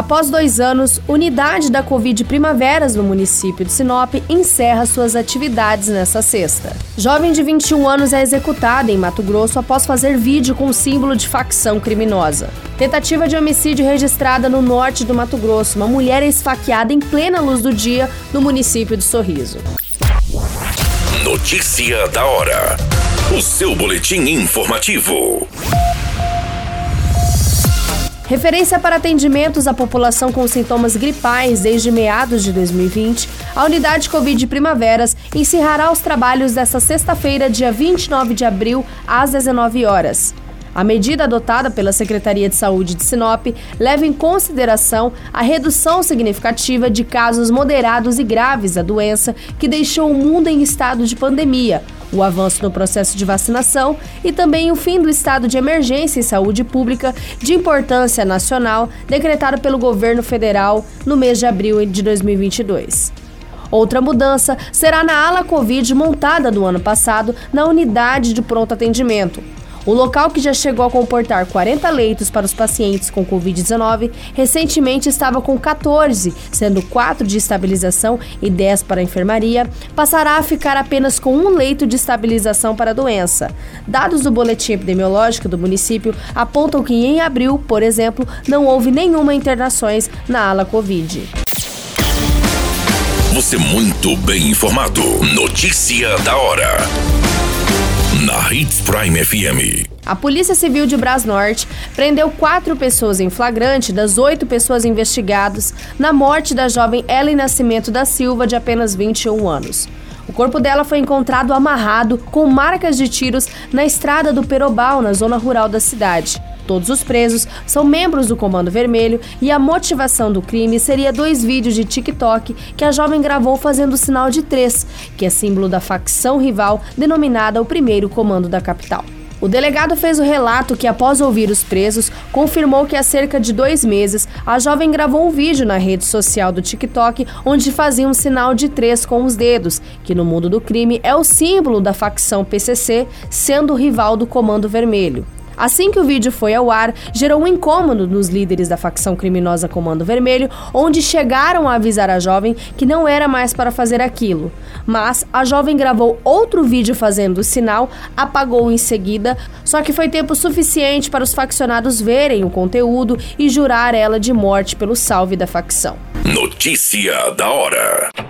Após dois anos, unidade da Covid Primaveras no município de Sinop encerra suas atividades nesta sexta. Jovem de 21 anos é executada em Mato Grosso após fazer vídeo com símbolo de facção criminosa. Tentativa de homicídio registrada no norte do Mato Grosso. Uma mulher é esfaqueada em plena luz do dia no município de Sorriso. Notícia da hora. O seu boletim informativo. Referência para atendimentos à população com sintomas gripais desde meados de 2020, a unidade Covid Primaveras encerrará os trabalhos desta sexta-feira, dia 29 de abril, às 19 horas. A medida adotada pela Secretaria de Saúde de Sinop leva em consideração a redução significativa de casos moderados e graves da doença que deixou o mundo em estado de pandemia, o avanço no processo de vacinação e também o fim do estado de emergência em saúde pública de importância nacional decretado pelo governo federal no mês de abril de 2022. Outra mudança será na ala Covid montada no ano passado na unidade de pronto atendimento. O local que já chegou a comportar 40 leitos para os pacientes com Covid-19 recentemente estava com 14, sendo 4 de estabilização e 10 para a enfermaria, passará a ficar apenas com um leito de estabilização para a doença. Dados do boletim epidemiológico do município apontam que em abril, por exemplo, não houve nenhuma internações na ala Covid. Você muito bem informado. Notícia da hora Hits Prime FM. A Polícia Civil de Brasnorte prendeu quatro pessoas em flagrante das oito pessoas investigadas na morte da jovem Ellen Nascimento da Silva, de apenas 21 anos. O corpo dela foi encontrado amarrado com marcas de tiros na estrada do Perobal, na zona rural da cidade. Todos os presos são membros do Comando Vermelho e a motivação do crime seria dois vídeos de TikTok que a jovem gravou fazendo o sinal de três, que é símbolo da facção rival denominada o Primeiro Comando da capital. O delegado fez o relato que, após ouvir os presos, confirmou que há cerca de dois meses a jovem gravou um vídeo na rede social do TikTok onde fazia um sinal de três com os dedos, que no mundo do crime é o símbolo da facção PCC, sendo rival do Comando Vermelho. Assim que o vídeo foi ao ar, gerou um incômodo nos líderes da facção criminosa Comando Vermelho, onde chegaram a avisar a jovem que não era mais para fazer aquilo. Mas a jovem gravou outro vídeo fazendo o sinal, apagou em seguida, só que foi tempo suficiente para os faccionados verem o conteúdo e jurar ela de morte pelo salve da facção. Notícia da hora.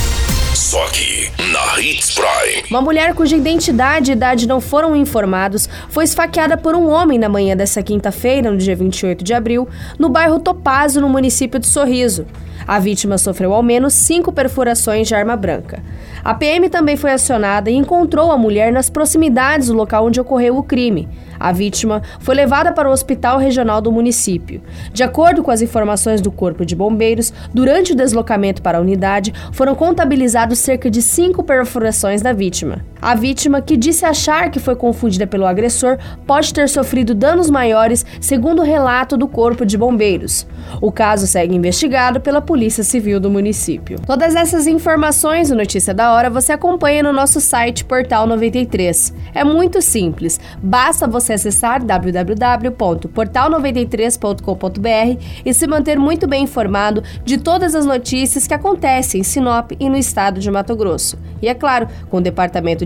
Só aqui, na Hits Prime. Uma mulher cuja identidade e idade não foram informados foi esfaqueada por um homem na manhã dessa quinta-feira, no dia 28 de abril, no bairro Topazo, no município de Sorriso. A vítima sofreu ao menos cinco perfurações de arma branca. A PM também foi acionada e encontrou a mulher nas proximidades do local onde ocorreu o crime. A vítima foi levada para o hospital regional do município. De acordo com as informações do Corpo de Bombeiros, durante o deslocamento para a unidade, foram contabilizados cerca de cinco perfurações da vítima. A vítima, que disse achar que foi confundida pelo agressor, pode ter sofrido danos maiores, segundo o relato do Corpo de Bombeiros. O caso segue investigado pela Polícia Civil do município. Todas essas informações no Notícia da Hora você acompanha no nosso site Portal 93. É muito simples, basta você acessar www.portal93.com.br e se manter muito bem informado de todas as notícias que acontecem em Sinop e no estado de Mato Grosso. E é claro, com o departamento